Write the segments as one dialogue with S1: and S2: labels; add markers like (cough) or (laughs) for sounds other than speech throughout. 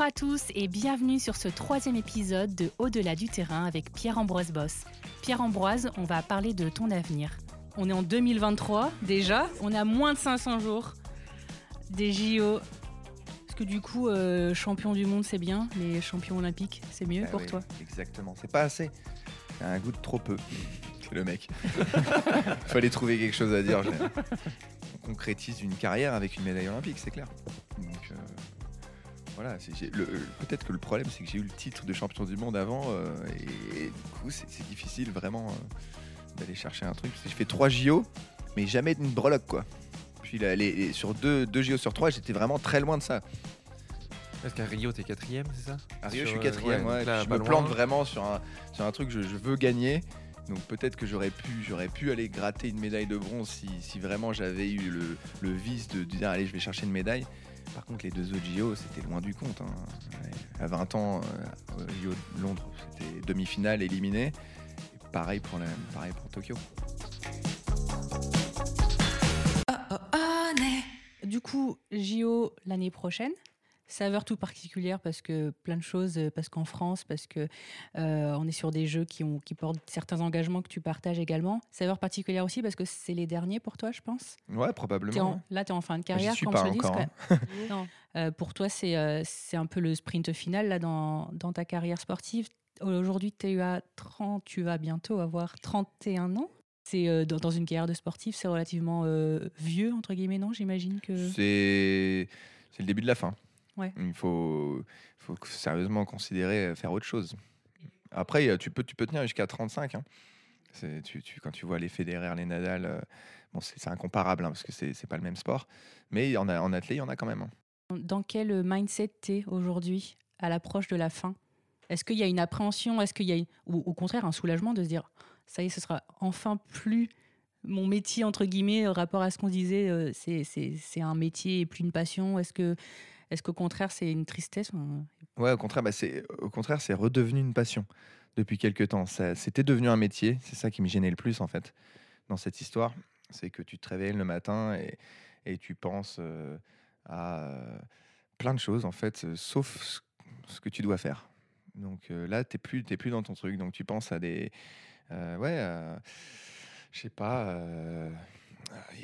S1: Bonjour à tous et bienvenue sur ce troisième épisode de Au-delà du terrain avec Pierre-Ambroise Boss. Pierre-Ambroise, on va parler de ton avenir. On est en 2023 déjà, on à moins de 500 jours des JO. Est-ce que du coup, euh, champion du monde c'est bien, mais champion olympique c'est mieux
S2: Ah
S1: pour
S2: oui,
S1: toi
S2: Exactement, c'est pas assez. C'est un goût de trop peu. C'est le mec. (laughs) Fallait trouver quelque chose à dire. On concrétise une carrière avec une médaille olympique, c'est clair. Donc euh, voilà, peut-être que le problème c'est que j'ai eu le titre de champion du monde avant euh, et, et du coup c'est difficile vraiment euh, d'aller chercher un truc. Parce que j'ai fait trois JO, mais jamais une breloque quoi. Puis là, les- les- sur deux, deux JO sur trois, j'étais vraiment très loin de ça.
S3: Parce qu'à Rio, t'es quatrième, c'est ça?
S2: À Rio,
S3: Sur,
S2: je suis
S3: euh,
S2: quatrième.
S3: ouais,
S2: ouais,
S3: donc là,
S2: je me plante vraiment sur un, sur un truc que je, je veux gagner. Donc peut-être que j'aurais pu, j'aurais pu aller gratter une médaille de bronze si, si vraiment j'avais eu le, le vice de dire allez je vais chercher une médaille. Par contre les deux autres JO c'était loin du compte. hein. À 20 ans, euh, de Londres c'était demi-finale éliminé. Et pareil pour la, pareil pour Tokyo.
S1: Du coup, JO l'année prochaine. Saveur tout particulière parce que plein de choses, euh, parce qu'en France, parce que euh, on est sur des jeux qui, ont, qui portent certains engagements que tu partages également. Saveur particulière aussi parce que c'est les derniers pour toi, je pense.
S2: Ouais probablement.
S1: en-
S2: ouais.
S1: là, tu es en fin de carrière,
S2: suis
S1: comme
S2: pas
S1: je le dis.
S2: encore.
S1: c'est
S2: hein.
S1: quand (laughs) même- Non. Euh, pour toi, c'est euh, un peu le sprint final là, dans, dans ta carrière sportive. Aujourd'hui, tu as 30, tu vas bientôt avoir 31 ans. C'est euh, dans, dans une carrière de sportif, c'est relativement euh, vieux entre guillemets, non J'imagine que.
S2: C'est le début de la fin.
S1: Ouais.
S2: Il faut, faut sérieusement considérer euh, faire autre chose. Après, euh, tu peux, tu peux tenir jusqu'à 35. hein. C'est- Tu, tu- quand tu vois les Federer, les Nadal, euh, bon, c'est incomparable hein, parce que c'est pas le même sport. Mais en, en athlète, il y en a quand même. hein.
S1: Dans quel mindset t'es aujourd'hui à l'approche de la fin? Est-ce qu'il y a une appréhension? Est-ce qu'il y a une- ou au contraire un soulagement de se dire ça y est, ce sera enfin plus mon métier entre guillemets rapport à ce qu'on disait euh, c'est un métier et plus une passion Est-ce que est-ce qu'au contraire c'est une tristesse
S2: Ouais, au contraire, bah, c'est au contraire, c'est redevenu une passion depuis quelques temps. C'était devenu un métier. C'est ça qui me gênait le plus en fait dans cette histoire, c'est que tu te réveilles le matin et, et tu penses euh, à euh, plein de choses en fait, euh, sauf ce, que tu dois faire. Donc là, t'es plus, plus dans ton truc. Donc tu penses à des, ouais, je sais pas.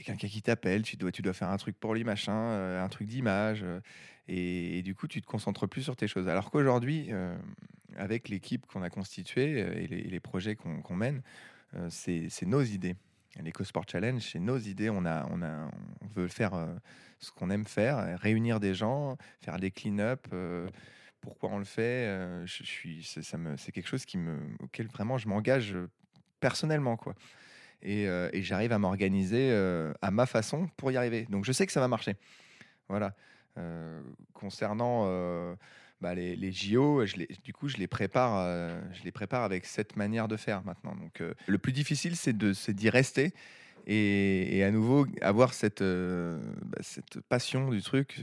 S2: Quelqu'un qui t'appelle, tu dois, faire un truc pour lui, machin, euh, un truc d'image, euh, et, du coup, tu te concentres plus sur tes choses. Alors qu'aujourd'hui, euh, avec l'équipe qu'on a constituée et les, et les projets qu'on mène, c'est nos idées. l'EcoSport Challenge, c'est nos idées. On, veut faire ce qu'on aime faire, réunir des gens, faire des clean-up. pourquoi on le fait c'est quelque chose auquel vraiment je m'engage personnellement. quoi. Et, euh, et j'arrive à m'organiser euh, à ma façon pour y arriver. Donc je sais que ça va marcher. Voilà. Euh, concernant bah, les, JO, du coup, je les prépare, je les prépare avec cette manière de faire maintenant. Donc, le plus difficile, c'est d'y rester et, à nouveau avoir cette bah, passion du truc.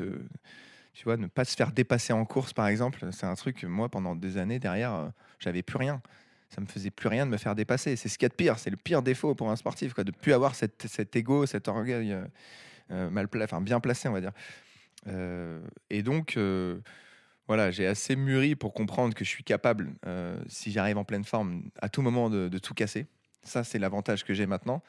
S2: tu vois, ne pas se faire dépasser en course, par exemple, c'est un truc. Moi, pendant des années derrière, euh, j'avais plus rien. Ça me faisait plus rien de me faire dépasser. C'est ce qu'il y a de pire. C'est le pire défaut pour un sportif, quoi, de plus avoir cet ego, cet orgueil euh, euh, mal pla- bien placé, on va dire. Euh, et donc, voilà, j'ai assez mûri pour comprendre que je suis capable, si j'arrive en pleine forme, à tout moment de tout casser. Ça, c'est l'avantage que j'ai maintenant.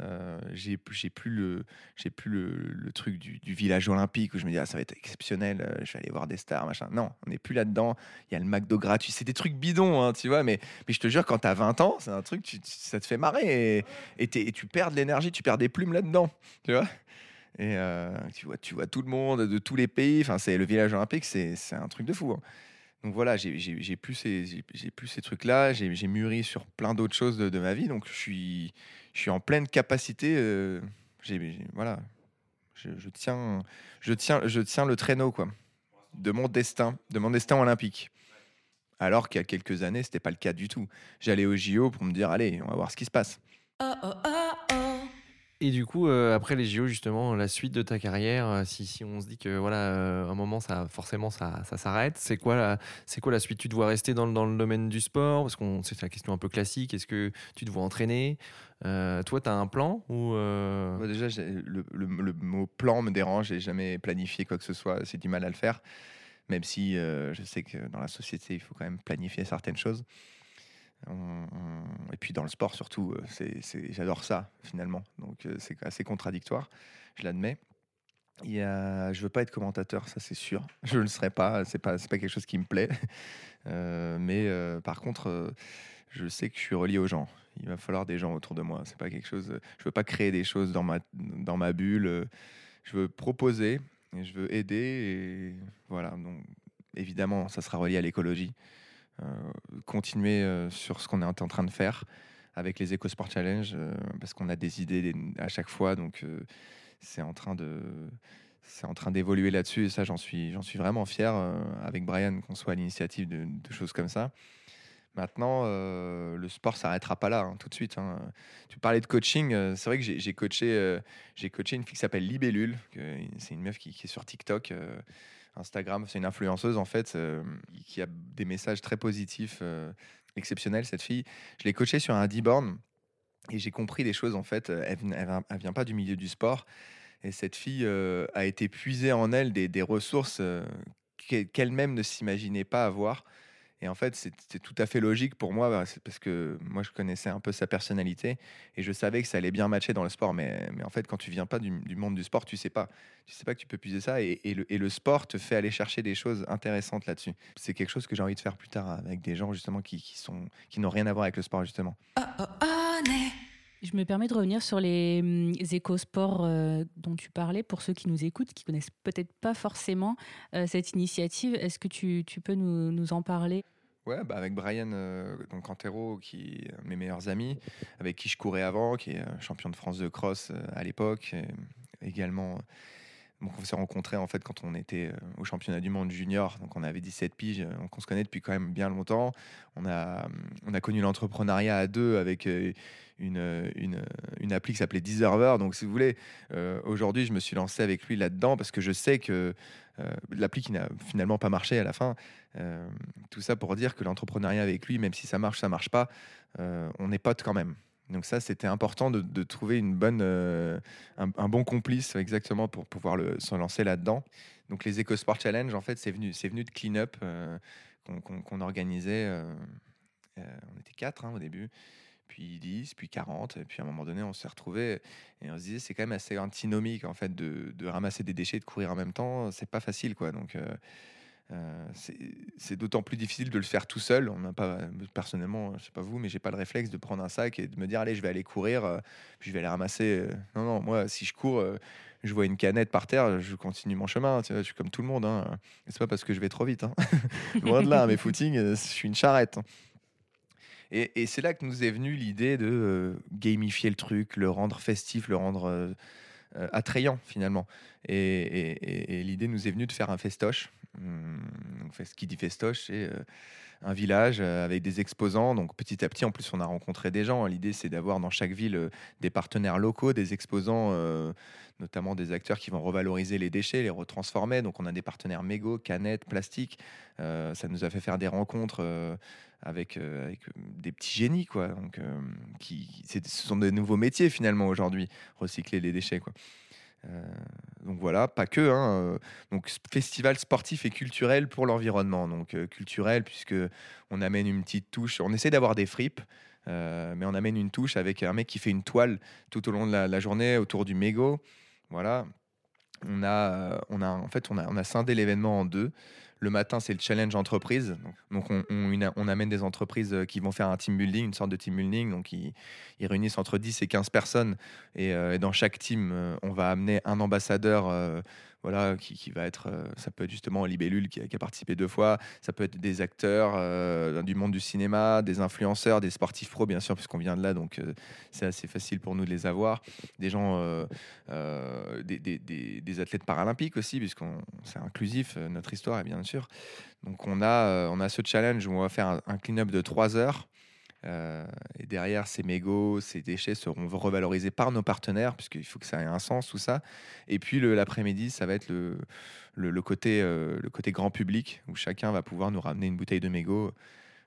S2: Euh, j'ai plus le j'ai plus le, truc du, village olympique où je me dis ah, ça va être exceptionnel euh, je vais aller voir des stars machin. Non on n'est plus là dedans il y a le McDo gratuit. C'est des trucs bidons hein, tu vois mais, mais je te jure quand t'as 20 ans c'est un truc ça te fait marrer et, tu perds de l'énergie tu perds des plumes là dedans tu vois. Et euh, tu vois tu vois tout le monde de tous les pays. Enfin c'est le village olympique c'est c'est un truc de fou hein. Donc voilà j'ai plus ces j'ai j'ai mûri sur plein d'autres choses de, ma vie donc je suis en pleine capacité. euh, voilà, je, tiens, je tiens, je tiens le traîneau quoi, de mon destin, de mon destin olympique. Alors qu'il y a quelques années, c'était pas le cas du tout. J'allais au JO pour me dire, allez, on va voir ce qui se passe.
S3: Et du coup, euh, après les JO, justement, la suite de ta carrière, euh, si, on se dit que voilà, euh, un moment, ça, forcément, ça, s'arrête, c'est quoi, la, suite? Tu dois rester dans, le- domaine du sport? Parce qu'on c'est la question un peu classique. Est-ce que tu te vois entraîner? Toi, tu as un plan ou
S2: déjà, le- le mot plan me dérange. J'ai jamais planifié quoi que ce soit. C'est du mal à le faire. même si je sais que dans la société, il faut quand même planifier certaines choses. Et puis dans le sport surtout, c'est, j'adore ça finalement. Donc c'est assez contradictoire, je l'admets. Il y a... Je veux pas être commentateur, ça c'est sûr. (laughs) Je ne le serai pas, c'est pas, pas quelque chose qui me plaît. (laughs) mais par contre, je sais que je suis relié aux gens. Il va falloir des gens autour de moi. C'est pas quelque chose. Je veux pas créer des choses dans ma, bulle. Je veux proposer et je veux aider. Voilà. Donc, évidemment, ça sera relié à l'écologie. Euh, continuer euh, sur ce qu'on est en train de faire avec les EcoSport Challenge euh, parce qu'on a des idées à chaque fois. Donc, c'est en train de c'est en train d'évoluer là-dessus et ça j'en suis j'en suis vraiment fier avec Brian qu'on soit à l'initiative de, choses comme ça Maintenant, le sport s'arrêtera pas là, hein, tout de suite. Hein. Tu parlais de coaching. C'est vrai que j'ai coaché, j'ai coaché une fille qui s'appelle Libellule. C'est une meuf qui, est sur TikTok, Instagram. C'est une influenceuse, en fait, qui a des messages très positifs, exceptionnels, cette fille. Je l'ai coachée sur un D-Born et j'ai compris des choses, en fait. Elle, ne vient pas du milieu du sport. Et cette fille a été puisée en elle des ressources qu'elle-même ne s'imaginait pas avoir. Et en fait, c'était tout à fait logique pour moi, bah, parce que moi, je connaissais un peu sa personnalité et je savais que ça allait bien matcher dans le sport. Mais, mais en fait, quand tu viens pas du, monde du sport, tu sais pas. Tu sais pas que tu peux puiser ça. Et, le, sport te fait aller chercher des choses intéressantes là-dessus. C'est quelque chose que j'ai envie de faire plus tard avec des gens, justement, qui, qui sont, qui n'ont rien à voir avec le sport, justement. Oh, oh,
S1: je me permets de revenir sur les, hum, écosports euh, dont tu parlais, pour ceux qui nous écoutent, qui connaissent peut-être pas forcément euh, cette initiative. Est-ce que tu, peux nous, en parler?
S2: Ouais, bah avec Brian euh, donc Cantero, qui est mes meilleurs amis, avec qui je courais avant, qui est champion de France de cross à l'époque, également on s'est rencontrés en fait quand on était euh, au championnat du monde junior, donc on avait 17 piges, donc on se connaît depuis quand même bien longtemps. On a, on a connu l'entrepreneuriat à deux avec euh, une, une, appli qui s'appelait Deserver. Donc si vous voulez, euh, aujourd'hui je me suis lancé avec lui là-dedans parce que je sais que l'appli qui n'a finalement pas marché à la fin, tout ça pour dire que l'entrepreneuriat avec lui, même si ça marche, ça marche pas, on est potes quand même. Donc ça, c'était important de, trouver une bonne, euh, un, bon complice exactement pour pouvoir le, se lancer là-dedans. Donc les EcoSport Challenge, en fait, c'est venu, c'est venu de Clean Up euh, qu'on, organisait. Euh, on était quatre hein, au début, puis 10, puis 40, et puis à un moment donné, on s'est retrouvés et on se disait c'est quand même assez antinomique en fait de, de, ramasser des déchets, de courir en même temps, c'est pas facile quoi. Donc euh, c'est d'autant plus difficile de le faire tout seul. On n'a pas, personnellement, je sais pas vous, mais j'ai pas le réflexe de prendre un sac et de me dire allez, je vais aller courir, euh, puis je vais aller ramasser. Euh. Non, non, moi, si je cours, je vois une canette par terre, je continue mon chemin. Tu vois, je suis comme tout le monde. Hein. C'est pas parce que je vais trop vite. Hein. (laughs) Loin de là, mes footings, je suis une charrette. Et, c'est là que nous est venue l'idée de gamifier le truc, le rendre festif, le rendre attrayant finalement. Et l'idée nous est venue de faire un festoche Mmh, ce qui dit festoche, c'est euh, un village euh, avec des exposants. Donc petit à petit, en plus, on a rencontré des gens. L'idée, c'est d'avoir dans chaque ville euh, des partenaires locaux, des exposants, notamment des acteurs qui vont revaloriser les déchets, les retransformer. Donc on a des partenaires mégots, canettes, plastique. ça nous a fait faire des rencontres avec, avec des petits génies, quoi. Donc, qui, ce sont des nouveaux métiers finalement aujourd'hui, recycler les déchets, quoi. Euh, donc voilà, pas que. Hein, euh, donc festival sportif et culturel pour l'environnement. Donc euh, culturel puisque on amène une petite touche. On essaie d'avoir des fripes. mais on amène une touche avec un mec qui fait une toile tout au long de la, journée autour du mégot. Voilà. On a, on a, en fait, on a, on a scindé l'événement en deux. Le matin, c'est le challenge entreprise. Donc, on, amène des entreprises euh, qui vont faire un team building, une sorte de team building. Donc, ils, réunissent entre 10 et 15 personnes. Et, euh, dans chaque team, euh, on va amener un ambassadeur voilà, qui, va être, ça peut être justement Libellule qui, qui, a participé deux fois, ça peut être des acteurs du monde du cinéma, des influenceurs, des sportifs pros, bien sûr, puisqu'on vient de là, donc c'est assez facile pour nous de les avoir. Des gens, des, athlètes paralympiques aussi, puisqu'on c'est inclusif, notre histoire, bien Donc on a, on a ce challenge où on va faire un, clean-up de trois heures. Euh, et derrière, ces mégots, ces déchets seront revalorisés par nos partenaires, puisqu'il faut que ça ait un sens, tout ça. Et puis l'après-midi, ça va être le, le, côté, euh, le côté grand public, où chacun va pouvoir nous ramener une bouteille de mégots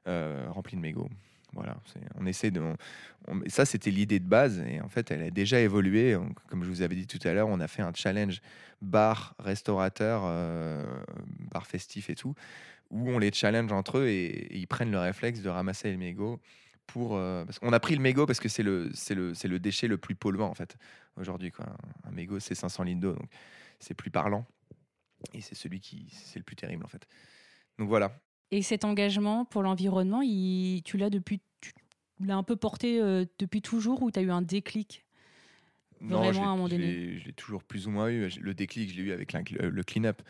S2: euh, remplie de mégots. Voilà, on essaie de. on- on- ça, c'était l'idée de base, et en fait, elle a déjà évolué. On- comme je vous avais dit tout à l'heure, on a fait un challenge bar, restaurateur, euh, bar festif et tout, où on les challenge entre eux et, ils prennent le réflexe de ramasser le mégot. Pour, euh, qu'on a pris le mégot parce que c'est le, le, le déchet le plus polluant en fait aujourd'hui. Un mégot, c'est 500 litres d'eau, donc c'est plus parlant. Et c'est celui qui c'est le plus terrible en fait. Donc voilà.
S1: Et cet engagement pour l'environnement, il- tu l'as depuis, tu l'as un peu porté euh, depuis toujours ou tu as eu un déclic Vraiment,
S2: je l'ai-
S1: à un moment
S2: je
S1: donné.
S2: l'ai- Je l'ai toujours plus ou moins eu. Le déclic, je l'ai eu avec le le clean-up.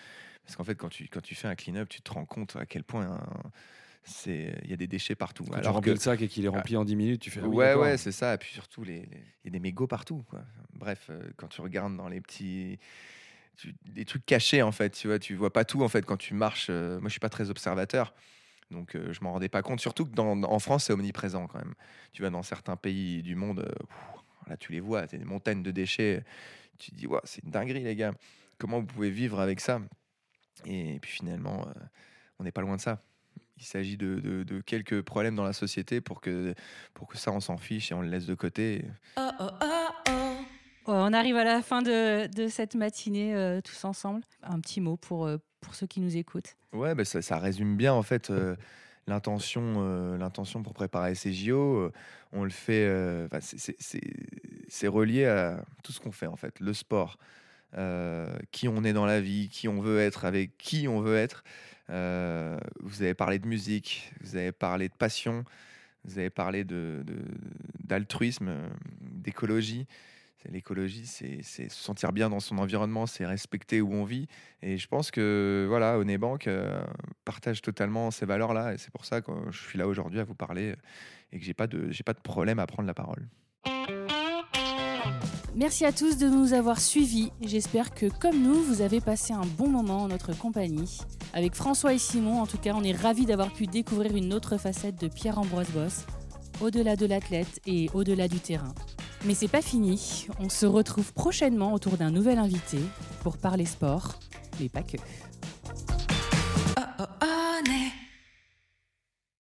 S2: Parce qu'en fait, quand tu, quand tu fais un clean-up, tu te rends compte à quel point hein, c'est il y a des déchets partout.
S4: Quand tu
S2: Alors
S4: remplis
S2: que
S4: le sac et qu'il est rempli en 10 minutes, tu fais. ah oui,
S2: ouais, ouais, c'est ça. Et puis surtout, les- les- il y a des mégots partout. Quoi. Bref, euh, quand tu regardes dans les petits. Des trucs cachés, en fait. Tu vois, tu vois pas tout, en fait, quand tu marches. euh, moi, je suis pas très observateur. Donc, euh, je m'en rendais pas compte. Surtout que dans, en France, c'est omniprésent quand même. Tu vas dans certains pays du monde, euh, là, tu les vois, c'est des montagnes de déchets. Tu te dis, Ouah, c'est une dinguerie, les gars. Comment vous pouvez vivre avec ça? Et puis finalement, euh, on n'est pas loin de ça. Il s'agit de, de- quelques problèmes dans la société pour que, pour que ça, on s'en fiche et on le laisse de côté.
S1: Ouais, On arrive à la fin de, cette matinée euh, tous ensemble. Un petit mot pour, euh, pour ceux qui nous écoutent.
S2: Ouais, bah, ça, résume bien en fait euh, l'intention, l'intention pour préparer ces JO. on le fait, c'est- relié à tout ce qu'on fait en fait, le sport, qui on est dans la vie, qui on veut être, avec qui on veut être. Vous avez parlé de musique, vous avez parlé de passion, vous avez parlé de d'altruisme, d'écologie. L'écologie, c'est c'est se sentir bien dans son environnement, c'est respecter où on vit. Et je pense que voilà, Onebank euh, partage totalement ces valeurs-là, et c'est pour ça que je suis là aujourd'hui à vous parler euh, et que j'ai pas de j'ai pas de problème à prendre la parole.
S1: Merci à tous de nous avoir suivis. J'espère que, comme nous, vous avez passé un bon moment en notre compagnie. Avec François et Simon, en tout cas, on est ravis d'avoir pu découvrir une autre facette de Pierre-Ambroise Boss, au-delà de l'athlète et au-delà du terrain. Mais c'est pas fini. On se retrouve prochainement autour d'un nouvel invité pour parler sport, mais pas que.